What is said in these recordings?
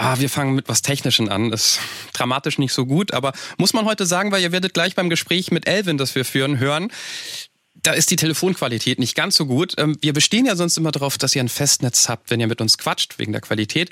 Ah, wir fangen mit was Technischen an. Ist dramatisch nicht so gut, aber muss man heute sagen, weil ihr werdet gleich beim Gespräch mit Elvin, das wir führen, hören, da ist die Telefonqualität nicht ganz so gut. Ähm, wir bestehen ja sonst immer darauf, dass ihr ein Festnetz habt, wenn ihr mit uns quatscht, wegen der Qualität.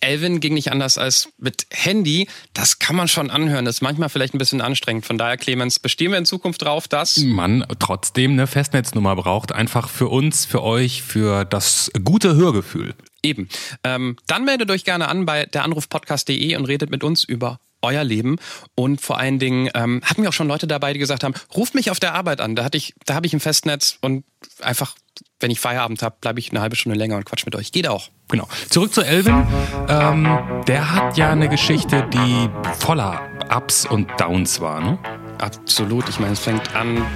Elvin ging nicht anders als mit Handy. Das kann man schon anhören. Das ist manchmal vielleicht ein bisschen anstrengend. Von daher, Clemens, bestehen wir in Zukunft drauf, dass man trotzdem eine Festnetznummer braucht. Einfach für uns, für euch, für das gute Hörgefühl. Eben. Ähm, dann meldet euch gerne an bei deranrufpodcast.de und redet mit uns über euer Leben und vor allen Dingen ähm, hatten wir auch schon Leute dabei, die gesagt haben, ruft mich auf der Arbeit an, da hatte ich, da habe ich ein Festnetz und einfach, wenn ich Feierabend habe, bleibe ich eine halbe Stunde länger und quatsch mit euch. Geht auch. Genau. Zurück zu Elvin. Ähm, der hat ja eine Geschichte, die voller Ups und Downs war, ne? Absolut. Ich meine, es fängt an,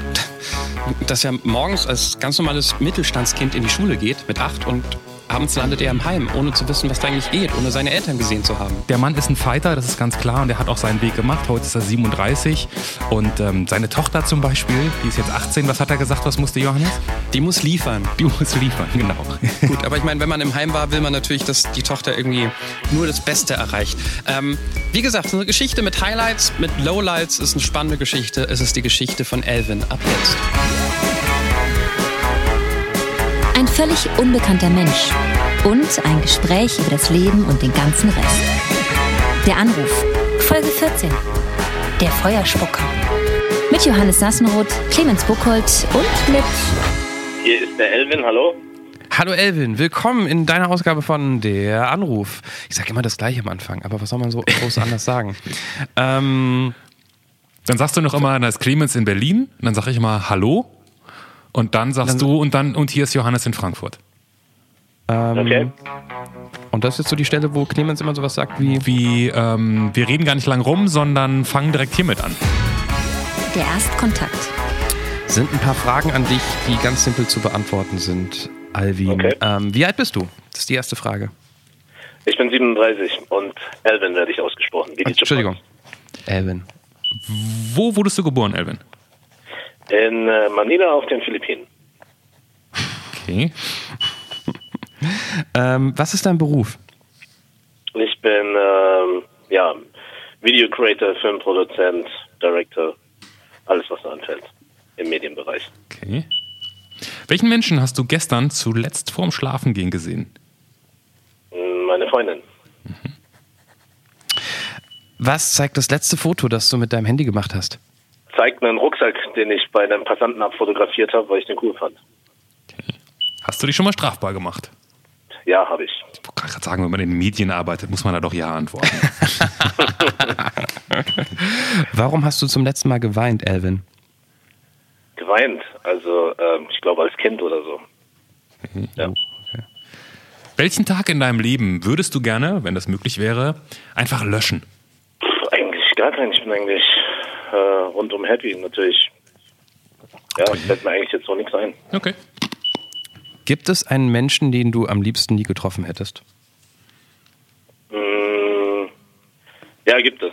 dass er morgens als ganz normales Mittelstandskind in die Schule geht mit acht und Abends landet er im Heim, ohne zu wissen, was da eigentlich geht, ohne seine Eltern gesehen zu haben. Der Mann ist ein Fighter, das ist ganz klar, und der hat auch seinen Weg gemacht. Heute ist er 37 und ähm, seine Tochter zum Beispiel, die ist jetzt 18. Was hat er gesagt, was musste Johannes? Die muss liefern. Die muss liefern, genau. Gut, aber ich meine, wenn man im Heim war, will man natürlich, dass die Tochter irgendwie nur das Beste erreicht. Ähm, wie gesagt, eine Geschichte mit Highlights, mit Lowlights ist eine spannende Geschichte. Es ist die Geschichte von Elvin. Ab jetzt. Ein völlig unbekannter Mensch und ein Gespräch über das Leben und den ganzen Rest. Der Anruf, Folge 14. Der Feuerspucker. Mit Johannes Sassenroth, Clemens Buchholz und mit. Hier ist der Elvin, hallo. Hallo Elvin, willkommen in deiner Ausgabe von Der Anruf. Ich sage immer das gleiche am Anfang, aber was soll man so groß anders sagen? Ähm, dann sagst du noch immer, da ist Clemens in Berlin, und dann sage ich immer Hallo und dann sagst dann, du und dann und hier ist Johannes in Frankfurt. Ähm, okay. Und das ist jetzt so die Stelle, wo Clemens immer sowas sagt wie. Wie, ähm, wir reden gar nicht lang rum, sondern fangen direkt hiermit an. Der Erstkontakt. Sind ein paar Fragen an dich, die ganz simpel zu beantworten sind, Alvin. Okay. Ähm, wie alt bist du? Das ist die erste Frage. Ich bin 37 und Elvin werde ich ausgesprochen. Wie Entschuldigung. Elvin. Wo wurdest du geboren, Elvin? In äh, Manila auf den Philippinen. Okay. ähm, was ist dein Beruf? Ich bin ähm, ja, Video Creator, Filmproduzent, Director, alles was da anfällt im Medienbereich. Okay. Welchen Menschen hast du gestern zuletzt vorm Schlafengehen gesehen? Meine Freundin. Mhm. Was zeigt das letzte Foto, das du mit deinem Handy gemacht hast? Zeigt einen Rucksack, den ich bei einem Passanten abfotografiert habe, weil ich den cool fand. Okay. Hast du dich schon mal strafbar gemacht? Ja, habe ich. Ich wollte gerade sagen, wenn man in den Medien arbeitet, muss man da doch Ja antworten. Warum hast du zum letzten Mal geweint, Elvin? Geweint? Also, ähm, ich glaube als Kind oder so. Mhm. Ja. Okay. Welchen Tag in deinem Leben würdest du gerne, wenn das möglich wäre, einfach löschen? Pff, eigentlich gar keinen. Ich bin eigentlich äh, rundum happy. Natürlich, ja, fällt mir eigentlich jetzt so nichts ein. Okay. Gibt es einen Menschen, den du am liebsten nie getroffen hättest? Mm, ja, gibt es.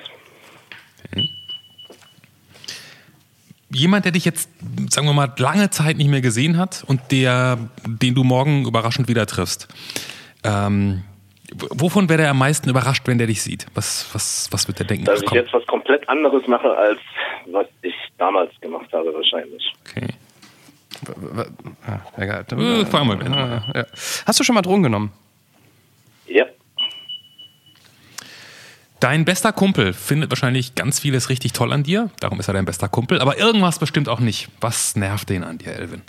Jemand, der dich jetzt, sagen wir mal, lange Zeit nicht mehr gesehen hat und der, den du morgen überraschend wieder triffst. Ähm, wovon wäre er am meisten überrascht, wenn der dich sieht? Was, was, was wird der denken? Dass ich jetzt was komplett anderes mache, als was ich damals gemacht habe, wahrscheinlich. Okay. Ah, egal. Äh, fahren wir ah, ja. Hast du schon mal Drogen genommen? Ja. Dein bester Kumpel findet wahrscheinlich ganz vieles richtig toll an dir. Darum ist er dein bester Kumpel. Aber irgendwas bestimmt auch nicht. Was nervt den an dir, Elvin?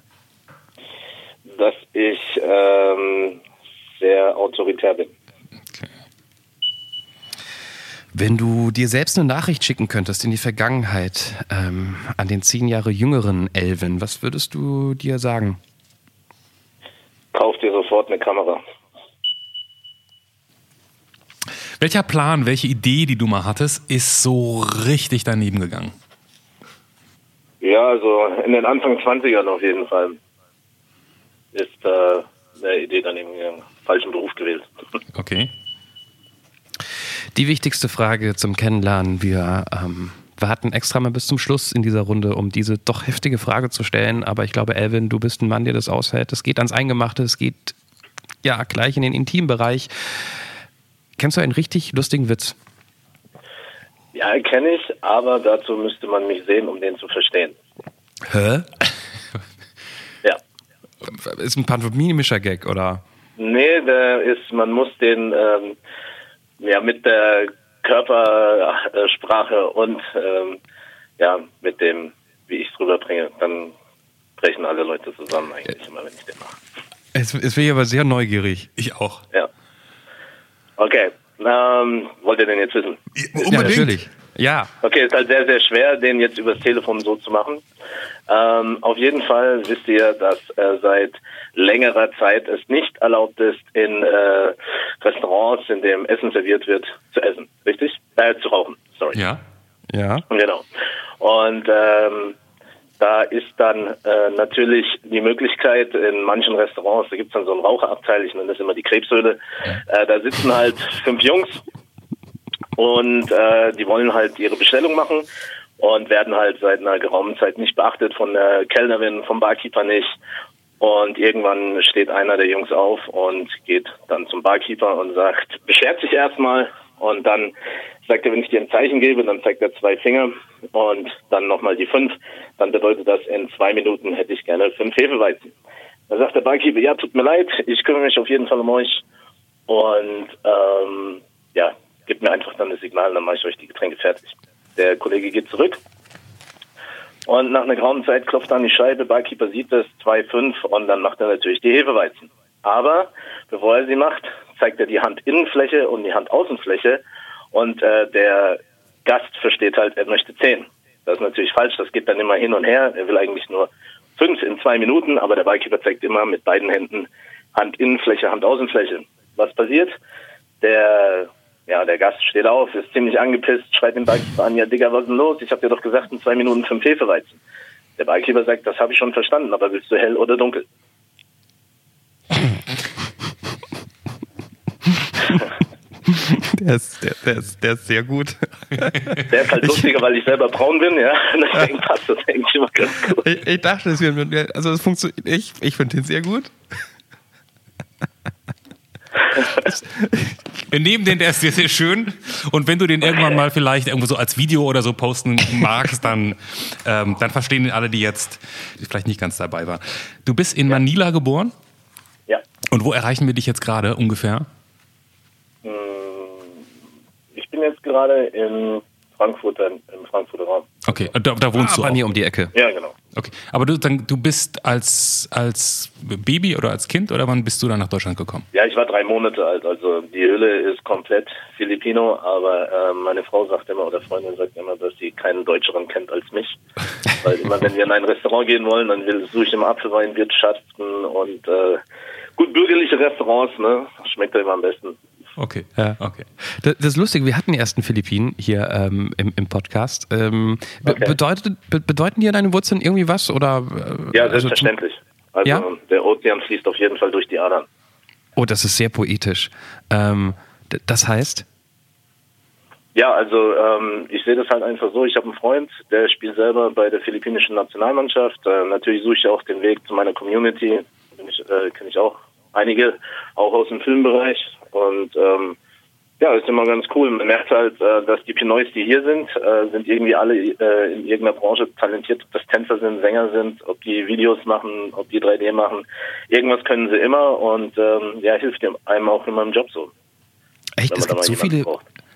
Dass ich ähm, sehr autoritär bin. Wenn du dir selbst eine Nachricht schicken könntest in die Vergangenheit ähm, an den zehn Jahre jüngeren Elvin, was würdest du dir sagen? Kauf dir sofort eine Kamera. Welcher Plan, welche Idee, die du mal hattest, ist so richtig daneben gegangen? Ja, also in den Anfang 20ern auf jeden Fall ist äh, eine Idee daneben gegangen. Falschen Beruf gewählt. Okay. Die wichtigste Frage zum Kennenlernen. Wir ähm, warten extra mal bis zum Schluss in dieser Runde, um diese doch heftige Frage zu stellen. Aber ich glaube, Elvin, du bist ein Mann, der das aushält. Es geht ans Eingemachte, es geht ja gleich in den Intimbereich. kennst du einen richtig lustigen Witz? Ja, kenne ich, aber dazu müsste man mich sehen, um den zu verstehen. Hä? Ja. Ist ein pantomimischer Gag, oder? Nee, der ist, man muss den ähm, ja mit der Körpersprache und ähm, ja mit dem, wie ich es rüberbringe, dann brechen alle Leute zusammen eigentlich immer, wenn ich den mache. Jetzt, jetzt bin ich aber sehr neugierig. Ich auch. Ja. Okay. Ähm, wollt ihr denn jetzt wissen? Ja, natürlich. Ja. Okay, ist halt sehr, sehr schwer, den jetzt übers Telefon so zu machen. Ähm, auf jeden Fall wisst ihr, dass äh, seit längerer Zeit es nicht erlaubt ist, in äh, Restaurants, in dem Essen serviert wird, zu essen. Richtig? Äh, zu rauchen. Sorry. Ja. Ja. Genau. Und ähm, da ist dann äh, natürlich die Möglichkeit in manchen Restaurants, da gibt's dann so einen Raucherabteil, ich nenne das immer die Krebshöhle, äh, da sitzen halt fünf Jungs und äh, die wollen halt ihre Bestellung machen und werden halt seit einer geraumen Zeit nicht beachtet von der Kellnerin, vom Barkeeper nicht. Und irgendwann steht einer der Jungs auf und geht dann zum Barkeeper und sagt, beschwert sich erstmal und dann sagt er, wenn ich dir ein Zeichen gebe, dann zeigt er zwei Finger und dann nochmal die fünf. Dann bedeutet das, in zwei Minuten hätte ich gerne fünf Hefeweizen. Da sagt der Barkeeper, ja, tut mir leid, ich kümmere mich auf jeden Fall um euch. Und ähm, ja, gebt mir einfach dann das Signal, dann mache ich euch die Getränke fertig. Der Kollege geht zurück und nach einer grauen Zeit klopft er an die Scheibe, Barkeeper sieht das, 2,5 und dann macht er natürlich die Hefeweizen. Aber bevor er sie macht, zeigt er die Handinnenfläche und die Handaußenfläche und äh, der Gast versteht halt, er möchte 10. Das ist natürlich falsch, das geht dann immer hin und her. Er will eigentlich nur fünf in zwei Minuten, aber der Barkeeper zeigt immer mit beiden Händen Handinnenfläche, Handaußenfläche. Was passiert? Der ja, der Gast steht auf, ist ziemlich angepisst, schreit den Barkeeper an, ja Digga, was ist denn los? Ich hab dir doch gesagt, in zwei Minuten fünf Hefeweizen. Der Barkeeper sagt, das habe ich schon verstanden, aber willst du hell oder dunkel? Der ist, der, der, ist, der ist sehr gut. Der ist halt lustiger, weil ich selber braun bin, ja. Deswegen passt das eigentlich immer ganz gut. Ich, ich dachte, es wäre, also es funktioniert, ich, ich finde den sehr gut. Wir nehmen den, der ist sehr, sehr schön. Und wenn du den irgendwann mal vielleicht irgendwo so als Video oder so posten magst, dann, ähm, dann verstehen ihn alle, die jetzt vielleicht nicht ganz dabei waren. Du bist in Manila geboren? Ja. Und wo erreichen wir dich jetzt gerade ungefähr? Hm, Ich bin jetzt gerade in Frankfurt, im Frankfurter Raum. Okay, da, da wohnst Ah, du bei auch. mir um die Ecke. Ja, genau. Okay, aber du, dann, du bist als, als Baby oder als Kind oder wann bist du dann nach Deutschland gekommen? Ja, ich war drei Monate alt, also die Hülle ist komplett Filipino, aber äh, meine Frau sagt immer, oder Freundin sagt immer, dass sie keinen Deutscheren kennt als mich. Weil immer, wenn wir in ein Restaurant gehen wollen, dann will, suche ich im Apfelweinwirtschaften und äh, gut bürgerliche Restaurants, ne? Schmeckt ja immer am besten. Okay, Ja. okay. Das, das ist lustig, wir hatten erst einen Philippinen hier ähm, im, im Podcast. Ähm, be Okay. bedeutet, be bedeuten dir deine Wurzeln irgendwie was? Oder, äh, Ja, also selbstverständlich. Also Ja? der Ozean fließt auf jeden Fall durch die Adern. oh, das ist sehr poetisch. Ähm, das heißt? Ja, also ähm, ich sehe das halt einfach so. Ich habe einen Freund, der spielt selber bei der philippinischen Nationalmannschaft. Äh, natürlich suche ich auch den Weg zu meiner Community. Bin ich, äh, Kenne ich auch einige, auch aus dem Filmbereich. Und ähm, ja, ist immer ganz cool. Man merkt halt, äh, dass die Pinoys, die hier sind, äh, sind irgendwie alle äh, in irgendeiner Branche talentiert. Ob das Tänzer sind, Sänger sind, ob die Videos machen, ob die 3D machen. Irgendwas können sie immer und ähm, ja, hilft dem- einem auch in meinem Job so. Echt, es gibt so viele,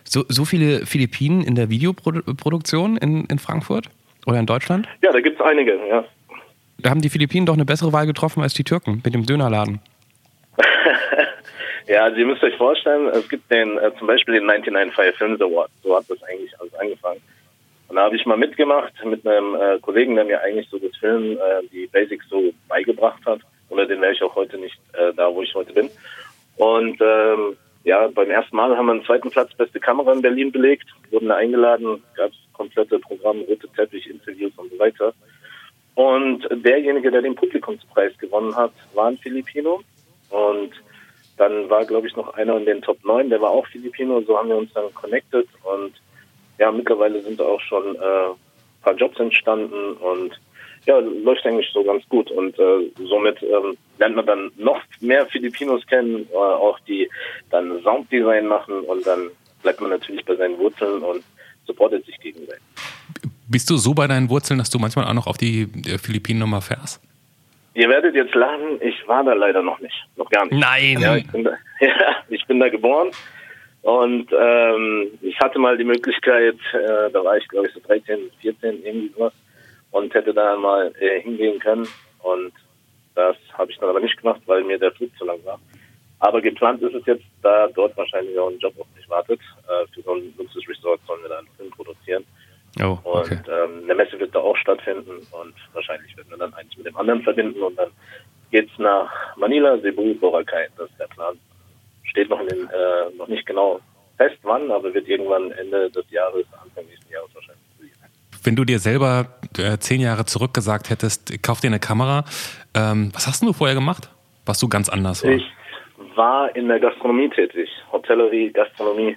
so, so viele Philippinen in der Videoproduktion in, in Frankfurt oder in Deutschland? Ja, da gibt's einige, ja. Da haben die Philippinen doch eine bessere Wahl getroffen als die Türken mit dem Dönerladen. Ja, also ihr müsst euch vorstellen, es gibt den äh, zum Beispiel den 99 Films Award. So hat das eigentlich alles angefangen. Und da habe ich mal mitgemacht mit einem äh, Kollegen, der mir eigentlich so das Film, äh, die Basics so beigebracht hat. Ohne den wäre ich auch heute nicht äh, da, wo ich heute bin. Und ähm, ja, beim ersten Mal haben wir einen zweiten Platz, beste Kamera in Berlin belegt, wurden da eingeladen, gab es komplette Programm, rote Teppich, Interviews und so weiter. Und derjenige, der den Publikumspreis gewonnen hat, war ein Filipino. Und dann war, glaube ich, noch einer in den Top 9, der war auch Filipino. So haben wir uns dann connected. Und ja, mittlerweile sind auch schon äh, ein paar Jobs entstanden. Und ja, läuft eigentlich so ganz gut. Und äh, somit ähm, lernt man dann noch mehr Filipinos kennen, äh, auch die dann Sounddesign machen und dann bleibt man natürlich bei seinen Wurzeln und supportet sich gegenseitig. Bist du so bei deinen Wurzeln, dass du manchmal auch noch auf die Philippinen nochmal fährst? Ihr werdet jetzt lachen, ich war da leider noch nicht, noch gar nicht. Nein! Ja, ich bin da, ja, ich bin da geboren und ähm, ich hatte mal die Möglichkeit, äh, da war ich glaube ich so 13, 14, irgendwie sowas und hätte da mal äh, hingehen können und das habe ich dann aber nicht gemacht, weil mir der Flug zu lang war. Aber geplant ist es jetzt, da dort wahrscheinlich auch ein Job auf mich wartet. Äh, für so ein Luxusresort sollen wir da einen Film produzieren. Oh, okay. Und ähm, eine Messe wird da auch stattfinden und wahrscheinlich werden wir dann eins mit dem anderen verbinden und dann geht's nach Manila, Cebu, Boracay. Das ist der Plan. Steht noch, in den, äh, noch nicht genau fest wann, aber wird irgendwann Ende des Jahres, Anfang nächsten Jahres wahrscheinlich. Wenn du dir selber äh, zehn Jahre zurück gesagt hättest, kauf dir eine Kamera, ähm, was hast du vorher gemacht? Was du ganz anders war? Ich war in der Gastronomie tätig, Hotellerie, Gastronomie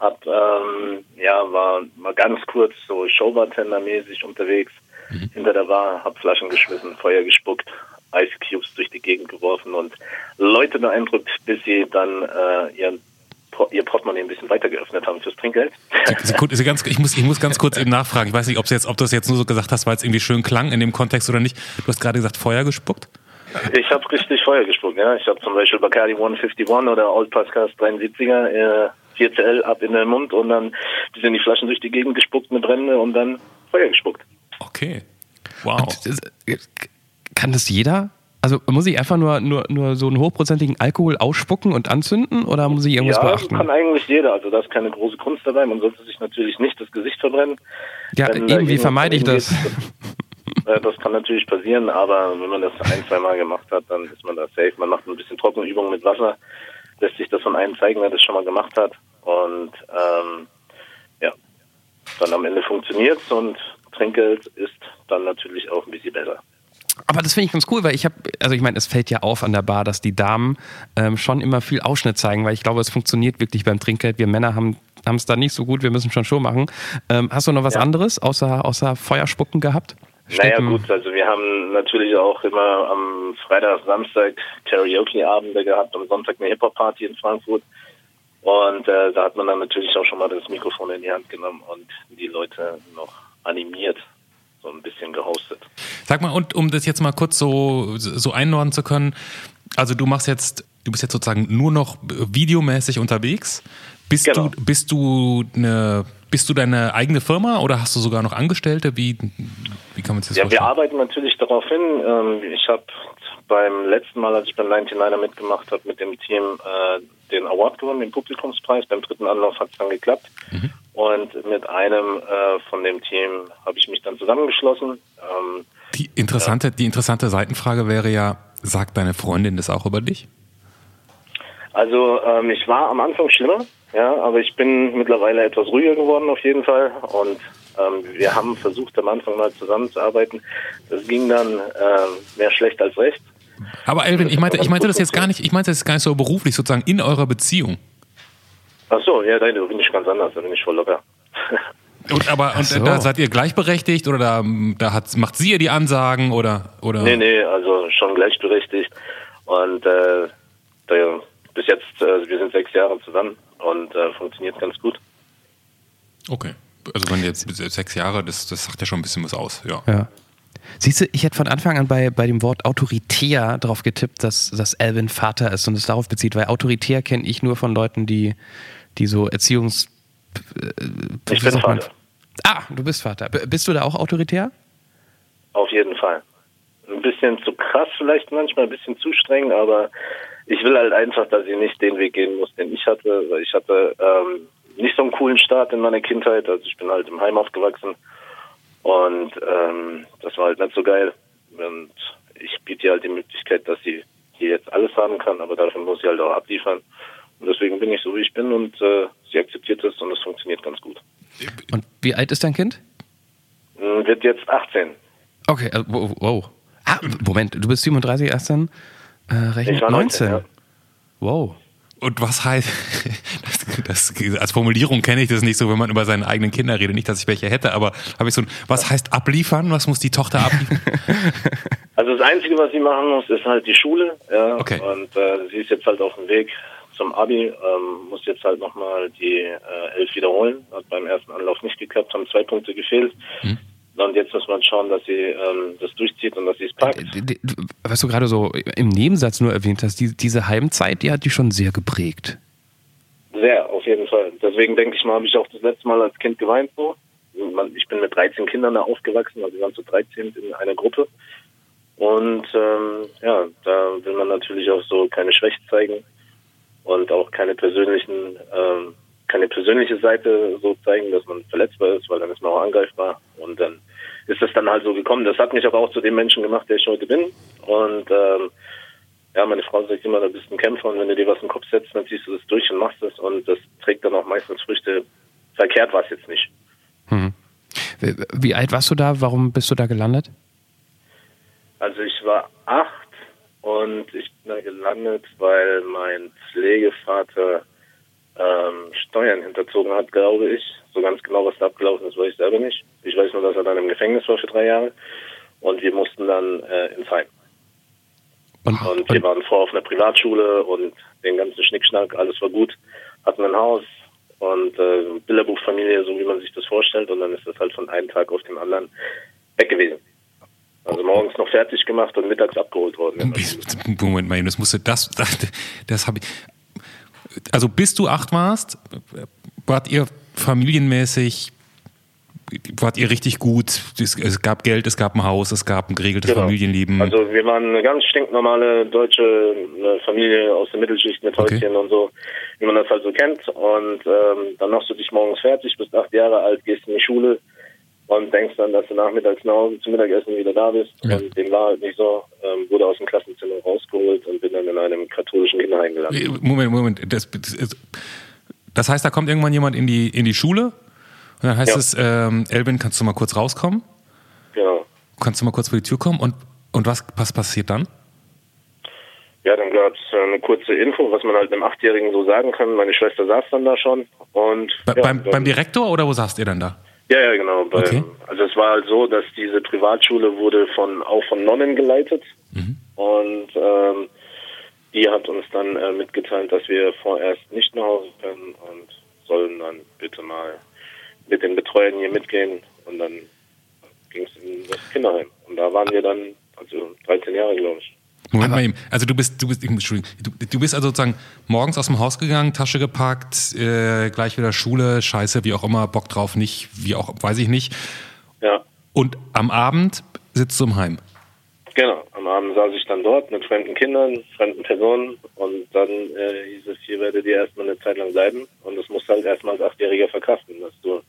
hab, ähm, ja, war mal ganz kurz so Showbartender-mäßig unterwegs mhm. hinter der Bar, hab Flaschen geschmissen, Feuer gespuckt, Ice Cubes durch die Gegend geworfen und Leute beeindruckt, bis sie dann äh, ihren ihr Portemonnaie ein bisschen weiter geöffnet haben fürs Trinkgeld. Sekunde, ganz, ich, muss, ich muss ganz kurz eben nachfragen. Ich weiß nicht, ob, jetzt, ob du das jetzt nur so gesagt hast, weil es irgendwie schön klang in dem Kontext oder nicht. Du hast gerade gesagt, Feuer gespuckt? Ich habe richtig Feuer gespuckt, ja. Ich habe zum Beispiel Bacardi 151 oder Old Pascas 73er äh, 4CL ab in den Mund und dann sind die Flaschen durch die Gegend gespuckt mit Brände und dann Feuer gespuckt. Okay. Wow. Und, kann das jeder? Also muss ich einfach nur, nur, nur so einen hochprozentigen Alkohol ausspucken und anzünden oder muss ich irgendwas ja, beachten? Ja, kann eigentlich jeder. Also da ist keine große Kunst dabei. Man sollte sich natürlich nicht das Gesicht verbrennen. Ja, wenn irgendwie vermeide ich das. das. Das kann natürlich passieren, aber wenn man das ein, zwei Mal gemacht hat, dann ist man da safe. Man macht ein bisschen Trockenübungen mit Wasser lässt sich das von einem zeigen, wer das schon mal gemacht hat. Und ähm, ja, dann am Ende funktioniert es und Trinkgeld ist dann natürlich auch ein bisschen besser. Aber das finde ich ganz cool, weil ich habe, also ich meine, es fällt ja auf an der Bar, dass die Damen ähm, schon immer viel Ausschnitt zeigen, weil ich glaube, es funktioniert wirklich beim Trinkgeld. Wir Männer haben es da nicht so gut, wir müssen schon Show machen. Ähm, hast du noch was ja. anderes außer, außer Feuerspucken gehabt? Naja gut, also wir haben natürlich auch immer am Freitag, Samstag Karaoke-Abende gehabt, am Sonntag eine Hip-Hop-Party in Frankfurt. Und äh, da hat man dann natürlich auch schon mal das Mikrofon in die Hand genommen und die Leute noch animiert, so ein bisschen gehostet. Sag mal, und um das jetzt mal kurz so, so einordnen zu können, also du machst jetzt, du bist jetzt sozusagen nur noch videomäßig unterwegs. Bist genau. du, bist du eine bist du deine eigene Firma oder hast du sogar noch Angestellte? Wie, wie kann man sich das ja, vorstellen? Wir arbeiten natürlich darauf hin. Ähm, ich habe beim letzten Mal, als ich beim 99er mitgemacht habe, mit dem Team äh, den Award gewonnen, den Publikumspreis. Beim dritten Anlauf hat es dann geklappt. Mhm. Und mit einem äh, von dem Team habe ich mich dann zusammengeschlossen. Ähm, die interessante, ja. die interessante Seitenfrage wäre ja, sagt deine Freundin das auch über dich? Also ähm, ich war am Anfang schlimmer. Ja, aber ich bin mittlerweile etwas ruhiger geworden auf jeden Fall und ähm, wir haben versucht am Anfang mal zusammenzuarbeiten. Das ging dann äh, mehr schlecht als recht. Aber Elvin, ich meinte, ich meinte das jetzt gar nicht, ich meinte das gar nicht so beruflich, sozusagen in eurer Beziehung. Ach so, ja, da bin ich ganz anders, da bin ich voll locker. Und, aber und so. da seid ihr gleichberechtigt oder da, da hat, macht sie ihr die Ansagen oder, oder? Nee, nee, also schon gleichberechtigt. Und äh, da, bis jetzt, äh, wir sind sechs Jahre zusammen und äh, funktioniert ganz gut. Okay. Also wenn jetzt sechs Jahre, das, das sagt ja schon ein bisschen was aus, ja. ja. Siehst du, ich hätte von Anfang an bei, bei dem Wort autoritär darauf getippt, dass, dass Alvin Vater ist und es darauf bezieht, weil autoritär kenne ich nur von Leuten, die, die so Erziehungs... Äh, ich bin Vater. Ah, du bist Vater. B bist du da auch autoritär? Auf jeden Fall. Ein bisschen zu krass vielleicht manchmal, ein bisschen zu streng, aber ich will halt einfach, dass sie nicht den Weg gehen muss, den ich hatte, weil ich hatte ähm, nicht so einen coolen Start in meiner Kindheit. Also ich bin halt im Heim aufgewachsen und ähm, das war halt nicht so geil. Und ich biete ihr halt die Möglichkeit, dass sie hier jetzt alles haben kann, aber dafür muss sie halt auch abliefern. Und deswegen bin ich so, wie ich bin und äh, sie akzeptiert es und es funktioniert ganz gut. Und wie alt ist dein Kind? Hm, wird jetzt 18. Okay, wow. wow. Ah, Moment, du bist 37, 18? Äh, rechnet 19. 19 ja. Wow. Und was heißt, das, das, als Formulierung kenne ich das nicht so, wenn man über seine eigenen Kinder redet. Nicht, dass ich welche hätte, aber habe ich so ein, was heißt abliefern? Was muss die Tochter abliefern? Also das Einzige, was sie machen muss, ist halt die Schule. Ja. Okay. Und äh, sie ist jetzt halt auf dem Weg zum Abi, ähm, muss jetzt halt nochmal die äh, Elf wiederholen. Hat beim ersten Anlauf nicht geklappt, haben zwei Punkte gefehlt. Mhm. Und jetzt muss man schauen, dass sie ähm, das durchzieht und dass sie es packt. D- Was du gerade so im Nebensatz nur erwähnt hast, die, diese Heimzeit, die hat die schon sehr geprägt. Sehr, auf jeden Fall. Deswegen denke ich mal, habe ich auch das letzte Mal als Kind geweint so. Ich bin mit 13 Kindern da aufgewachsen, also wir waren zu 13 in einer Gruppe. Und ähm, ja, da will man natürlich auch so keine Schwäche zeigen und auch keine persönlichen, ähm, keine persönliche Seite so zeigen, dass man verletzbar ist, weil dann ist man auch angreifbar. Und dann ist es dann halt so gekommen. Das hat mich aber auch zu dem Menschen gemacht, der ich heute bin. Und ähm, ja, meine Frau sagt immer, du bist ein Kämpfer und wenn du dir was in den Kopf setzt, dann ziehst du das durch und machst es und das trägt dann auch meistens Früchte. Verkehrt war es jetzt nicht. Wie, wie alt warst du da? Warum bist du da gelandet? Also ich war acht und ich bin da gelandet, weil mein Pflegevater ähm, Steuern hinterzogen hat, glaube ich. So ganz genau, was da abgelaufen ist, weiß ich selber nicht. Ich weiß nur, dass er dann im Gefängnis war für drei Jahre und wir mussten dann äh, ins Heim. Und, Und wir waren vorher auf einer Privatschule und den ganzen Schnickschnack, alles war gut. Hatten ein Haus und äh, Bilderbuchfamilie, so wie man sich das vorstellt. Und dann ist das halt von einem Tag auf den anderen weg gewesen. Also morgens noch fertig gemacht und mittags abgeholt worden. Moment mal, das musste das, das, das habe ich. Also bis du acht warst, wart ihr familienmäßig, wart ihr richtig gut. Es, gab Geld, es gab ein Haus, es gab ein geregeltes Genau. Familienleben. Also wir waren eine ganz stinknormale deutsche äh, Familie aus der Mittelschicht mit Okay. Häuschen und so, wie man das halt so kennt. Und ähm, dann machst du dich morgens fertig, bist acht Jahre alt, gehst in die Schule und denkst dann, dass du nachmittags nach Hause zum Mittagessen wieder da bist. Ja. Und dem war halt nicht so. Ähm, wurde aus dem Klassenzimmer rausgeholt und bin dann in einem katholischen Kinderheim gelandet. Moment, Moment. Das, das, heißt, da kommt irgendwann jemand in die, in die Schule und dann heißt Ja. es, ähm, Elvin, kannst du mal kurz rauskommen? Genau. Kannst du mal kurz vor die Tür kommen? Und, und was, was passiert dann? Ja, dann gab es eine kurze Info, was man halt einem Achtjährigen so sagen kann. Meine Schwester saß dann da schon und Bei, ja, beim, beim Direktor oder wo saßt ihr dann da? Ja, ja, genau. Bei, Okay. Also es war halt so, dass diese Privatschule wurde von auch von Nonnen geleitet Mhm. und ähm, die hat uns dann äh, mitgeteilt, dass wir vorerst nicht nach Hause können und sollen dann bitte mal mit den Betreuern hier mitgehen und dann ging es in das Kinderheim und da waren wir dann also 13 Jahre, glaube ich. Moment mal eben. Also du bist, du bist, Entschuldigung, du, du bist also sozusagen morgens aus dem Haus gegangen, Tasche gepackt, äh, gleich wieder Schule, Scheiße, wie auch immer, Bock drauf, nicht, wie auch, weiß ich nicht. Ja, Und am Abend sitzt du im Heim. genau. Am Abend saß ich dann dort mit fremden Kindern, fremden Personen und dann äh, hieß es, hier werdet ihr erstmal eine Zeit lang bleiben und das musst du halt erstmal als Achtjähriger verkraften, dass du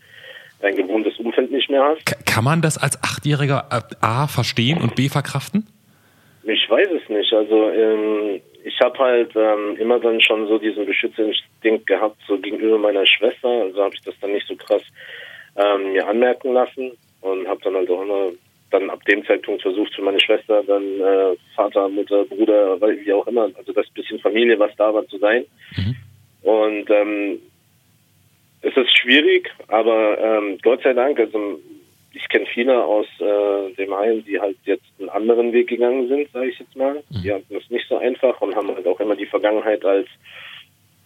dein gewohntes Umfeld nicht mehr hast. Ka- Kann man das als Achtjähriger äh, A verstehen und B verkraften? Ich weiß es nicht. Also ähm, ich habe halt ähm, immer dann schon so diesen Beschützerinstinkt gehabt, so gegenüber meiner Schwester. Also habe ich das dann nicht so krass ähm, mir anmerken lassen und habe dann halt auch immer dann ab dem Zeitpunkt versucht für meine Schwester dann äh, Vater, Mutter, Bruder, weil- wie auch immer, also das bisschen Familie, was da war, zu sein. Und ähm, es ist schwierig, aber ähm, Gott sei Dank, also ich kenne viele aus äh, dem Heim, die halt jetzt einen anderen Weg gegangen sind, sage ich jetzt mal. Die hatten es nicht so einfach und haben halt auch immer die Vergangenheit als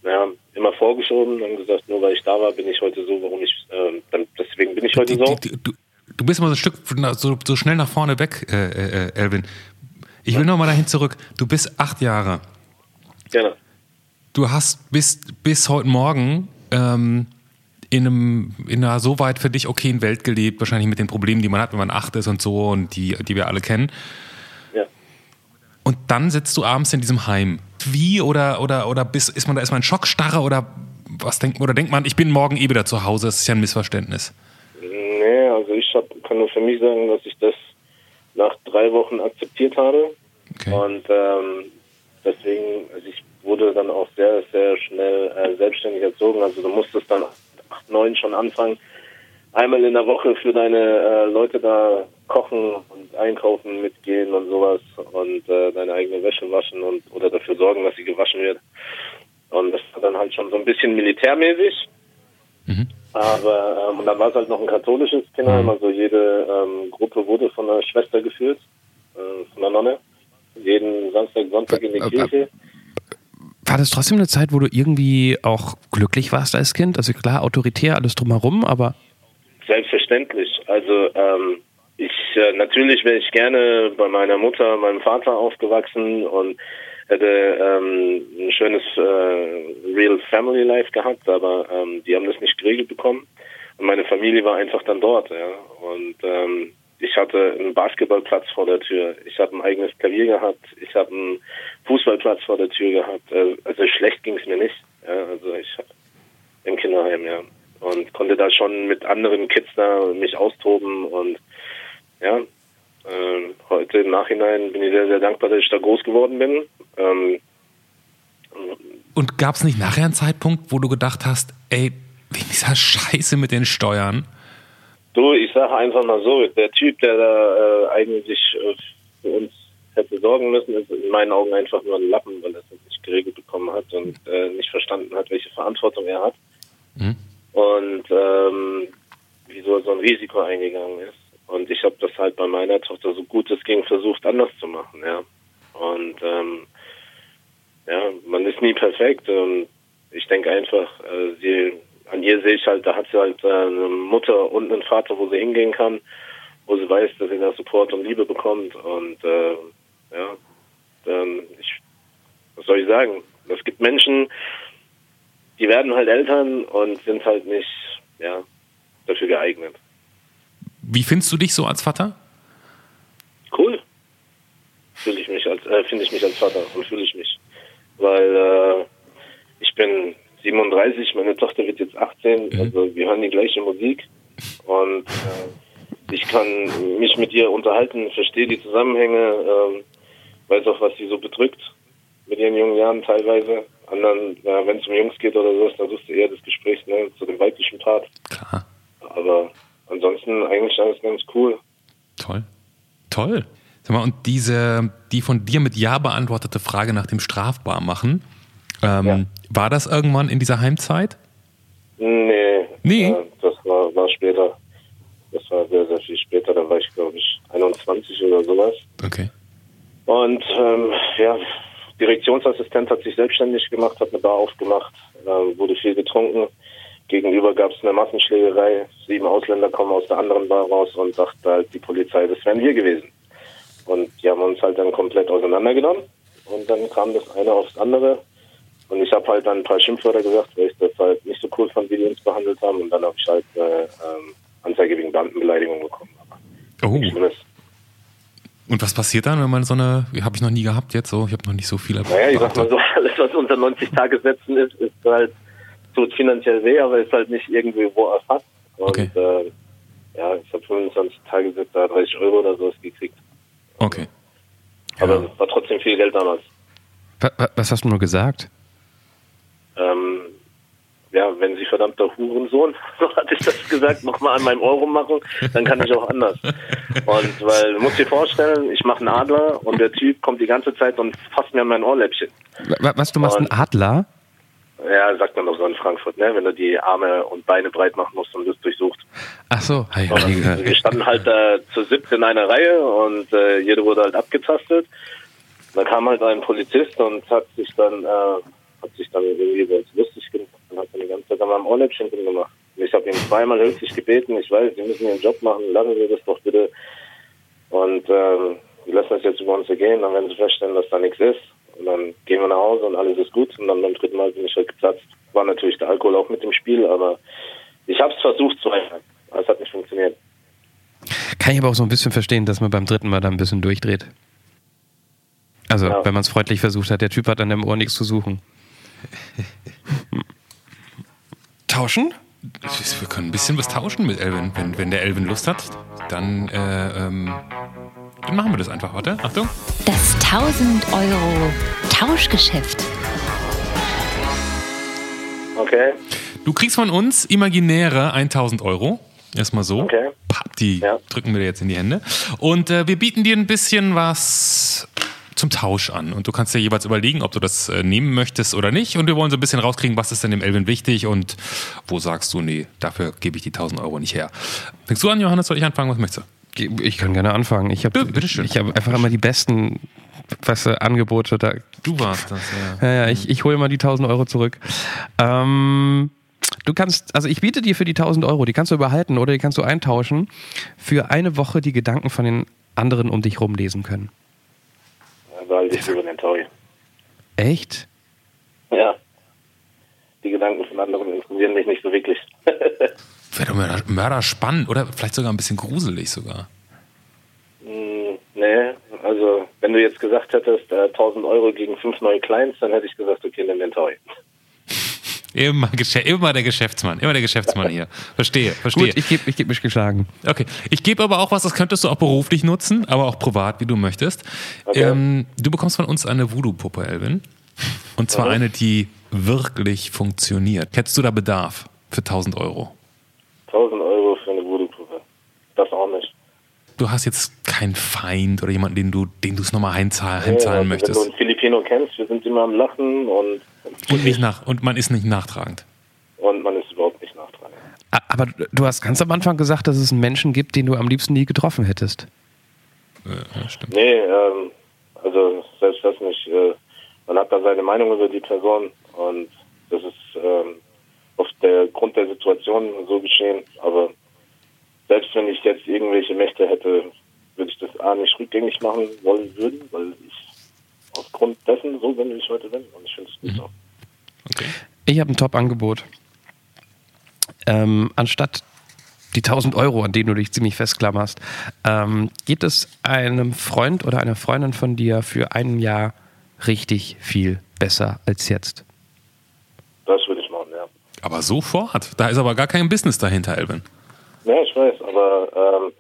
naja, immer vorgeschoben und gesagt, nur weil ich da war, bin ich heute so, warum ich, ähm, dann, deswegen bin ich heute Die- so. die- die- Du, du bist immer so ein Stück so, so schnell nach vorne weg, äh, äh, äh, Elvin. Ich will noch mal dahin zurück. Du bist acht Jahre. Genau. Du hast bis, bis heute Morgen ähm, in, einem, in einer so weit für dich okayen Welt gelebt, wahrscheinlich mit den Problemen, die man hat, wenn man acht ist und so und die, die wir alle kennen. Ja. Und dann sitzt du abends in diesem Heim. Wie oder oder oder bist, ist man da ist man Schockstarre oder was denkt oder denkt man, ich bin morgen eh wieder zu Hause? Das ist ja ein Missverständnis. Nee, also ich hab, kann nur für mich sagen, dass ich das nach drei Wochen akzeptiert habe. Okay. Und ähm, deswegen, also ich wurde dann auch sehr, sehr schnell äh, selbstständig erzogen. Also du musstest dann neun schon anfangen, einmal in der Woche für deine äh, Leute da kochen und einkaufen mitgehen und sowas und äh, deine eigene Wäsche waschen und oder dafür sorgen, dass sie gewaschen wird. Und das war dann halt schon so ein bisschen militärmäßig. Aber ähm, und dann war es halt noch ein katholisches Kinderheim, also jede ähm, Gruppe wurde von einer Schwester geführt. äh, von der Nonne. Jeden Samstag, Sonntag in die Äh, äh, Kirche. War das trotzdem eine Zeit, wo du irgendwie auch glücklich warst als Kind? Also klar, autoritär, alles drumherum, aber Selbstverständlich. Also ähm, ich äh, natürlich wäre ich gerne bei meiner Mutter, meinem Vater aufgewachsen und hätte ähm, ein schönes äh, Real Family Life gehabt, aber ähm, die haben das nicht geregelt bekommen. Und meine Familie war einfach dann dort, ja. Und ähm, ich hatte einen Basketballplatz vor der Tür. Ich habe ein eigenes Klavier gehabt. Ich habe einen Fußballplatz vor der Tür gehabt. Äh, Also schlecht ging es mir nicht. Ja, also ich im Kinderheim, ja. Und konnte da schon mit anderen Kids da mich austoben und ja, ähm, heute im Nachhinein bin ich sehr, sehr dankbar, dass ich da groß geworden bin. Ähm, Und gab es nicht nachher einen Zeitpunkt, wo du gedacht hast, ey, wegen dieser Scheiße mit den Steuern? Du, ich sage einfach mal so, der Typ, der da äh, eigentlich äh, für uns hätte sorgen müssen, ist in meinen Augen einfach nur ein Lappen, weil er es nicht geregelt bekommen hat und äh, nicht verstanden hat, welche Verantwortung er hat. Mhm. Und ähm, wieso er so ein Risiko eingegangen ist. Und ich habe das halt bei meiner Tochter so gut es ging versucht anders zu machen, ja. Und ähm, ja, man ist nie perfekt und ich denke einfach, äh, sie, an ihr sehe ich halt, da hat sie halt äh, eine Mutter und einen Vater, wo sie hingehen kann, wo sie weiß, dass sie da Support und Liebe bekommt und äh, ja, dann ich, was soll ich sagen? Es gibt Menschen, die werden halt Eltern und sind halt nicht, ja, dafür geeignet. Wie findest du dich so als Vater? Cool. Fühle ich mich als, äh, finde ich mich als Vater und fühle ich mich. Weil äh, ich bin 37, meine Tochter wird jetzt 18, also wir hören die gleiche Musik und äh, ich kann mich mit ihr unterhalten, verstehe die Zusammenhänge, ähm, weiß auch, was sie so bedrückt mit ihren jungen Jahren teilweise. Anderen, ja, wenn es um Jungs geht oder so, dann suchst du eher das Gespräch ne, zu dem weiblichen Part. Klar. Aber ansonsten eigentlich alles ganz cool. Toll. Toll. Sag mal, und diese, die von dir mit Ja beantwortete Frage nach dem Strafbarmachen, ähm, Ja. war das irgendwann in dieser Heimzeit? Nee. Nee? Äh, das war, war später. Das war sehr, sehr viel später. Da war ich, glaube ich, 21 oder sowas. Okay. Und ähm, ja, Direktionsassistent hat sich selbstständig gemacht, hat eine Bar aufgemacht, äh, wurde viel getrunken. Gegenüber gab es eine Massenschlägerei. Sieben Ausländer kommen aus der anderen Bar raus und dachte halt die Polizei, das wären wir gewesen. Und die haben uns halt dann komplett auseinandergenommen. Und dann kam das eine aufs andere. Und ich habe halt dann ein paar Schimpfwörter gesagt, weil ich das halt nicht so cool fand, wie die uns behandelt haben. Und dann habe ich halt äh, ähm, Anzeige wegen Beamtenbeleidigung bekommen. Oh. Nichts Schlimmes. Und was passiert dann, wenn man so eine, habe ich noch nie gehabt jetzt so, ich habe noch nicht so viele. Naja, ich sag mal so, alles was unter 90 Tagessätzen ist, ist halt, tut finanziell weh, aber ist halt nicht irgendwie wo erfasst. Und Okay. äh, ja, ich habe 25 Tagessätze, 30 Euro oder sowas gekriegt. Okay. Aber Ja. es war trotzdem viel Geld damals. wa- wa- was hast du nur gesagt? Ähm, ja, wenn Sie verdammter Hurensohn, so hatte ich das gesagt, nochmal an meinem Euro machen, dann kann ich auch anders. Und weil, du musst dir vorstellen, ich mache einen Adler und der Typ kommt die ganze Zeit und fasst mir an mein Ohrläppchen. Wa- Was, du machst einen Und- Adler? Ja, sagt man doch so in Frankfurt, ne? wenn du die Arme und Beine breit machen musst und das durchsucht. Ach so. Und gehört. wir standen halt da zu siebt in einer Reihe und äh, jeder wurde halt abgetastet. Da kam halt ein Polizist und hat sich dann äh, hat sich dann irgendwie ganz lustig gemacht und hat dann die ganze Zeit an meinem Ohrläppchen gemacht. Und ich habe ihn zweimal höflich gebeten, ich weiß, Sie müssen Ihren Job machen, lassen Sie das doch bitte. Und ähm, wir lassen das jetzt über uns ergehen, dann werden Sie feststellen, dass da nichts ist. Und dann gehen wir nach Hause und alles ist gut. Und dann beim dritten Mal bin ich halt geplatzt. War natürlich der Alkohol auch mit dem Spiel, aber ich habe es versucht zweimal. Aber es hat nicht funktioniert. Kann ich aber auch so ein bisschen verstehen, dass man beim dritten Mal dann ein bisschen durchdreht. Also, Ja. wenn man es freundlich versucht hat, der Typ hat an dem Ohr nichts zu suchen. Tauschen? Wir können ein bisschen was tauschen mit Elvin. Wenn, wenn der Elvin Lust hat, dann, äh, ähm, dann machen wir das einfach. Warte, Achtung. Das 1000 Euro Tauschgeschäft. Okay. Du kriegst von uns imaginäre 1000 Euro. Erstmal so. Okay. Papp, die Ja. drücken wir dir jetzt in die Hände. Und äh, wir bieten dir ein bisschen was zum Tausch an. Und du kannst dir jeweils überlegen, ob du das äh, nehmen möchtest oder nicht. Und wir wollen so ein bisschen rauskriegen, was ist denn dem Elvin wichtig und wo sagst du, nee, dafür gebe ich die 1000 Euro nicht her. Fängst du an, Johannes? Soll ich anfangen? Was möchtest du? Ich kann gerne anfangen. Ich habe hab einfach immer die besten was, äh, Angebote. Da. Du warst das, ja. Ja, ja, ich, ich hole mal die 1000 Euro zurück. Ähm, du kannst, also ich biete dir für die 1000 Euro, die kannst du behalten oder die kannst du eintauschen, für eine Woche die Gedanken von den anderen um dich rum lesen können. Weil ich über den Taui. Echt? Ja. Die Gedanken von anderen interessieren mich nicht so wirklich. Wäre doch Mörder, spannend oder vielleicht sogar ein bisschen gruselig sogar. Hm, nee, also wenn du jetzt gesagt hättest, äh, 1000 Euro gegen fünf neue Clients, dann hätte ich gesagt, okay, nimm den Taui. Immer, immer der Geschäftsmann, immer der Geschäftsmann hier. Verstehe, verstehe. Gut, ich gebe ich geb mich geschlagen. Okay, ich gebe aber auch was, das könntest du auch beruflich nutzen, aber auch privat, wie du möchtest. Okay. Ähm, du bekommst von uns eine Voodoo-Puppe, Elvin. Und zwar Mhm. eine, die wirklich funktioniert. Hättest du da Bedarf für 1000 Euro? 1000 Euro für eine Voodoo-Puppe. Das auch nicht. Du hast jetzt keinen Feind oder jemanden, den du den du es nochmal heimzahlen, Nee, heimzahlen also möchtest. Wenn du einen Filipino kennst, wir sind immer am Lachen und, Und nicht nach und man ist nicht nachtragend. und man ist überhaupt nicht nachtragend. Aber du hast ganz am Anfang gesagt, dass es einen Menschen gibt, den du am liebsten nie getroffen hättest. Ja, stimmt. Nee, ähm, also selbst das nicht. Äh, man hat da seine Meinung über die Person und das ist ähm, auf der Grund der Situation so geschehen. Aber selbst wenn ich jetzt irgendwelche Mächte hätte, würde ich das A nicht rückgängig machen wollen würden, weil ich aufgrund dessen so bin, wie ich heute bin. Und ich finde es gut so. Okay. Ich habe ein Top-Angebot. Ähm, anstatt die 1000 Euro, an denen du dich ziemlich festklammerst, ähm, gibt es einem Freund oder einer Freundin von dir für ein Jahr richtig viel besser als jetzt. Das würde ich machen, ja. Aber sofort. Da ist aber gar kein Business dahinter, Elvin. Ja, ich weiß, aber ähm,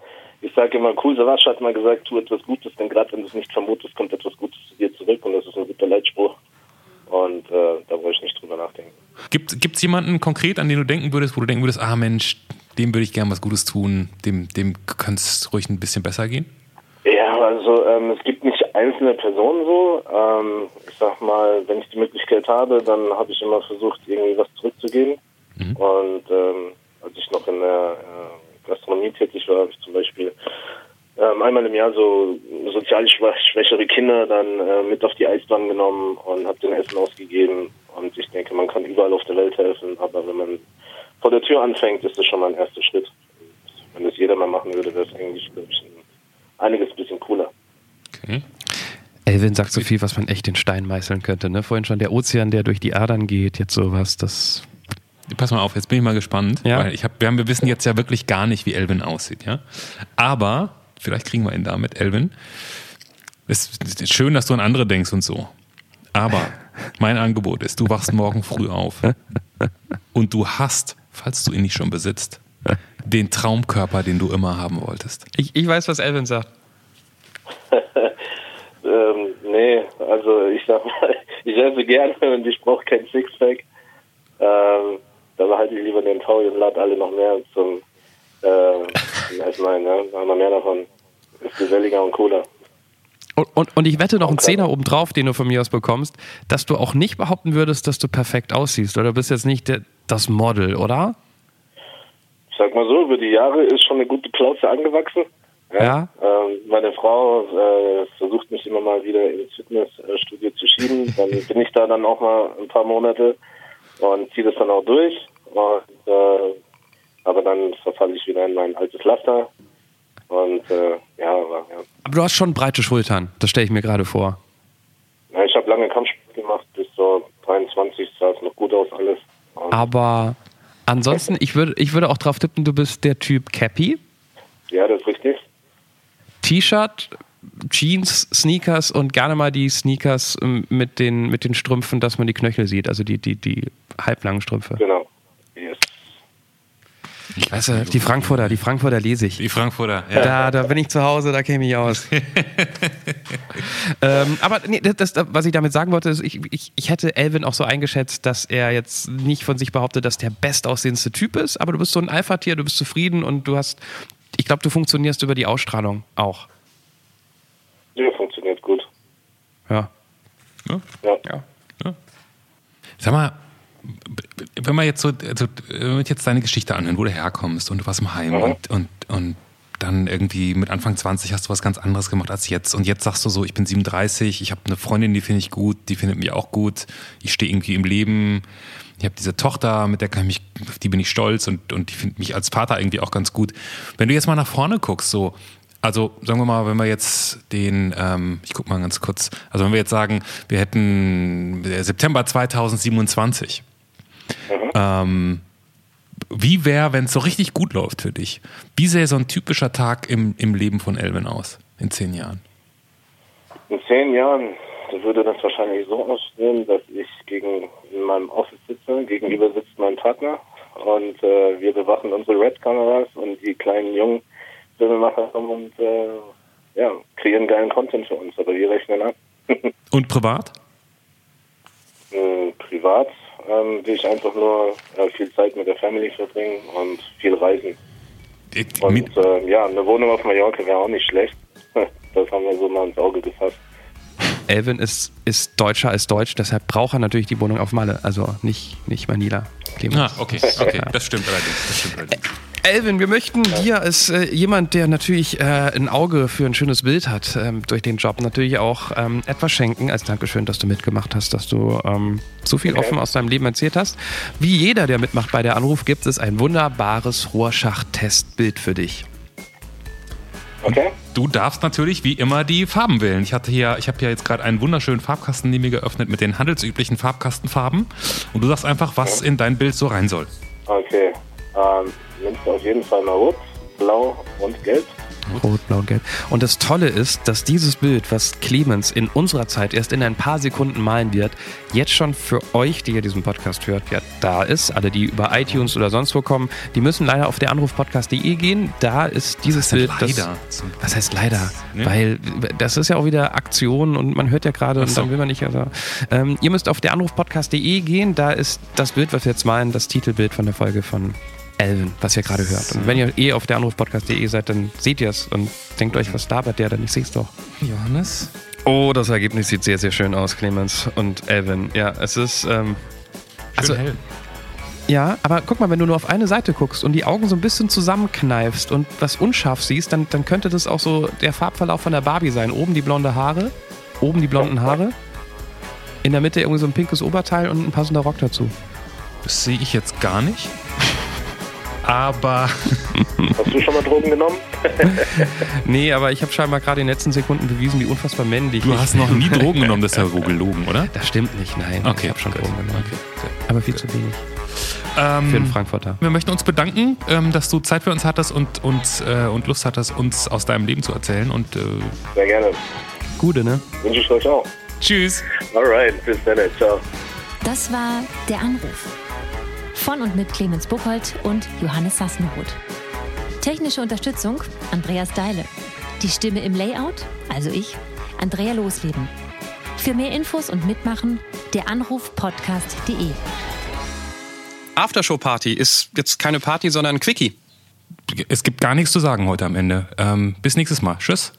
ich sage immer, cool, Savasch hat mal gesagt, tu etwas Gutes, denn gerade wenn du es nicht vermutest, kommt etwas Gutes zu dir zurück und das ist ein guter Leitspruch. Und äh, da wollte ich nicht drüber nachdenken. Gibt es jemanden konkret, an den du denken würdest, wo du denken würdest, ah Mensch, dem würde ich gern was Gutes tun, dem, dem könnte es ruhig ein bisschen besser gehen? Ja, also ähm, es gibt nicht einzelne Personen so. Ähm, ich sag mal, wenn ich die Möglichkeit habe, dann habe ich immer versucht, irgendwie was zurückzugeben. Und ähm, als ich noch in der äh, Gastronomie tätig war, habe ich zum Beispiel ähm, einmal im Jahr so sozial schwächere Kinder dann äh, mit auf die Eisbahn genommen und habe den Essen ausgegeben. Und ich denke, man kann überall auf der Welt helfen, aber wenn man vor der Tür anfängt, ist das schon mal ein erster Schritt. Und wenn das jeder mal machen würde, wäre es eigentlich, ich, ein, einiges bisschen cooler. Okay. Elvin sagt so viel, was man echt den Stein meißeln könnte. Ne? Vorhin schon der Ozean, der durch die Adern geht, jetzt sowas, das. Pass mal auf, jetzt bin ich mal gespannt, Ja. weil ich hab, wir, haben, wir wissen jetzt ja wirklich gar nicht, wie Elvin aussieht, ja. Aber vielleicht kriegen wir ihn damit, Elvin. Es ist schön, dass du an andere denkst und so. Aber mein Angebot ist, du wachst morgen früh auf und du hast, falls du ihn nicht schon besitzt, den Traumkörper, den du immer haben wolltest. Ich, ich weiß, was Elvin sagt. Ähm, nee, also ich sag mal, ich esse gerne und ich brauche kein Sixpack. Ähm, da behalte ich lieber den Taui und lade alle noch mehr zum äh, Essen ein, ne? Da haben wir mehr davon. Ist geselliger und cooler. Und, und, und ich wette noch einen Zehner obendrauf, den du von mir aus bekommst, dass du auch nicht behaupten würdest, dass du perfekt aussiehst. Oder du bist jetzt nicht der, das Model, oder? Ich sag mal so, über die Jahre ist schon eine gute Plauze angewachsen. Ja. Ähm, meine Frau äh, versucht mich immer mal wieder ins Fitnessstudio zu schieben. Dann bin ich da dann auch mal ein paar Monate und ziehe das dann auch durch. Und, äh, aber dann verfalle ich wieder in mein altes Laster. Und äh, ja, aber, ja. Aber du hast schon breite Schultern, das stelle ich mir gerade vor. ja ich habe lange Kampfsport gemacht, bis so 23 sah es noch gut aus alles. Und, Aber ansonsten, ich würde, ich würde auch drauf tippen, du bist der Typ Cappy, ja, das ist richtig. T-Shirt, Jeans, Sneakers und gerne mal die Sneakers ähm, mit den, mit den Strümpfen, dass man die Knöchel sieht, also die, die, die halblangen Strümpfe. Genau. Yes. Weißt du, die Frankfurter, die Frankfurter lese ich. Die Frankfurter, ja. Da, da bin ich zu Hause, da käme ich aus. ähm, aber nee, das, das, was ich damit sagen wollte, ist, ich, ich, ich hätte Elvin auch so eingeschätzt, dass er jetzt nicht von sich behauptet, dass der bestaussehendste Typ ist, aber du bist so ein Alpha-Tier, du bist zufrieden und du hast, ich glaube, du funktionierst über die Ausstrahlung auch. Ja, funktioniert gut. Ja. Ja. Ja. ja. Sag mal, wenn man jetzt so, also, wenn wir jetzt deine Geschichte anhören, wo du herkommst und du warst im Heim Mhm. und, und, und dann irgendwie mit Anfang 20 hast du was ganz anderes gemacht als jetzt. Und jetzt sagst du so, ich bin 37, ich habe eine Freundin, die finde ich gut, die findet mich auch gut, ich stehe irgendwie im Leben. Ich habe diese Tochter, mit der kann ich mich, auf die bin ich stolz und, und die findet mich als Vater irgendwie auch ganz gut. Wenn du jetzt mal nach vorne guckst, so, also sagen wir mal, wenn wir jetzt den, ähm, ich guck mal ganz kurz, also wenn wir jetzt sagen, wir hätten September 2027. Mhm. Ähm, wie wäre, wenn es so richtig gut läuft für dich? Wie sähe so ein typischer Tag im, im Leben von Elvin aus in zehn Jahren? In zehn Jahren würde das wahrscheinlich so aussehen, dass ich gegen in meinem Office sitze, gegenüber sitzt mein Partner und äh, wir bewachen unsere Red-Kameras und die kleinen jungen Filmemacher kommen und äh, ja, kreieren geilen Content für uns, aber wir rechnen ab. und privat? Äh, privat ähm, will ich einfach nur äh, viel Zeit mit der Family verbringen und viel reisen. Und äh, ja, eine Wohnung auf Mallorca wäre auch nicht schlecht. Das haben wir so mal ins Auge gefasst. Elvin ist, ist Deutscher als Deutsch, deshalb braucht er natürlich die Wohnung auf Malle, also nicht, nicht Manila. Ah, okay, okay, das stimmt allerdings. Das stimmt allerdings. Elvin, wir möchten dir als äh, jemand, der natürlich äh, ein Auge für ein schönes Bild hat, ähm, durch den Job natürlich auch ähm, etwas schenken als Dankeschön, dass du mitgemacht hast, dass du ähm, so viel okay. offen aus deinem Leben erzählt hast. Wie jeder, der mitmacht bei der Anruf, gibt es ein wunderbares Rohrschacht-Testbild für dich. Okay. Du darfst natürlich wie immer die Farben wählen. Ich hatte hier, ich habe hier jetzt gerade einen wunderschönen Farbkasten neben mir geöffnet mit den handelsüblichen Farbkastenfarben. Und du sagst einfach, was in dein Bild so rein soll. Okay. Ähm, nimmst du auf jeden Fall mal rot, blau und gelb. Rot, Blau, Gelb. Und das Tolle ist, dass dieses Bild, was Clemens in unserer Zeit erst in ein paar Sekunden malen wird, jetzt schon für euch, die ihr diesen Podcast hört, ja da ist. Alle, die über iTunes oder sonst wo kommen, die müssen leider auf der Anrufpodcast.de gehen. Da ist dieses Bild. Leider. Das, was heißt leider? Ne? Weil das ist ja auch wieder Aktion und man hört ja gerade und dann will man nicht. Also, ähm, ihr müsst auf der Anrufpodcast.de gehen. Da ist das Bild, was wir jetzt malen, das Titelbild von der Folge von Elven, was ihr gerade hört. Und wenn ihr eh auf der Anrufpodcast.de seid, dann seht ihr es und denkt euch, was labert der denn? Ich sehe es doch. Johannes? Oh, das Ergebnis sieht sehr, sehr schön aus, Clemens und Elvin. Ja, es ist. Ähm, also, hell. Ja, aber guck mal, wenn du nur auf eine Seite guckst und die Augen so ein bisschen zusammenkneifst und was unscharf siehst, dann, dann könnte das auch so der Farbverlauf von der Barbie sein. Oben die blonde Haare, oben die blonden Haare, in der Mitte irgendwie so ein pinkes Oberteil und ein passender Rock dazu. Das sehe ich jetzt gar nicht aber. Hast du schon mal Drogen genommen? nee, aber ich habe scheinbar gerade in den letzten Sekunden bewiesen, wie unfassbar männlich Du hast noch nie Drogen genommen, das ist ja wohl gelogen, oder? Das stimmt nicht, nein. Okay, ich habe schon Drogen genommen. Okay. Aber viel zu wenig. Ähm, für den Frankfurter. Wir möchten uns bedanken, ähm, dass du Zeit für uns hattest und, und, äh, und Lust hattest, uns aus deinem Leben zu erzählen. Und, äh, Sehr gerne. Gute, ne? Wünsche ich euch auch. Tschüss. Alright, bis dann. Ciao. Das war der Anruf von und mit Clemens Buchholz und Johannes Sassenroth. Technische Unterstützung Andreas Deile. Die Stimme im Layout, also ich, Andrea Losleben. Für mehr Infos und Mitmachen der Anruf podcast.de. Aftershow Party ist jetzt keine Party, sondern ein Quickie. Es gibt gar nichts zu sagen heute am Ende. Ähm, bis nächstes Mal. Tschüss.